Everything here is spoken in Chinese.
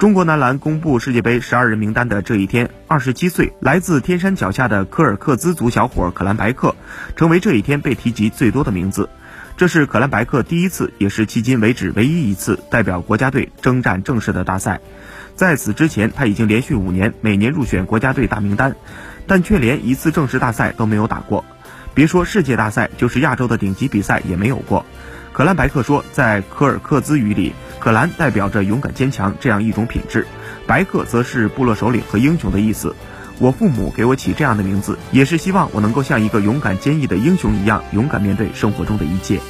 中国男篮公布世界杯十二人名单的这一天，二十七岁来自天山脚下的科尔克孜族小伙可兰白克，成为这一天被提及最多的名字。这是可兰白克第一次，也是迄今为止唯一一次代表国家队征战正式的大赛。在此之前，他已经连续五年每年入选国家队大名单，但却连一次正式大赛都没有打过。别说世界大赛，就是亚洲的顶级比赛也没有过。可兰白克说，在科尔克孜语里，可兰代表着勇敢坚强这样一种品质，白克则是部落首领和英雄的意思。我父母给我起这样的名字，也是希望我能够像一个勇敢坚毅的英雄一样，勇敢面对生活中的一切。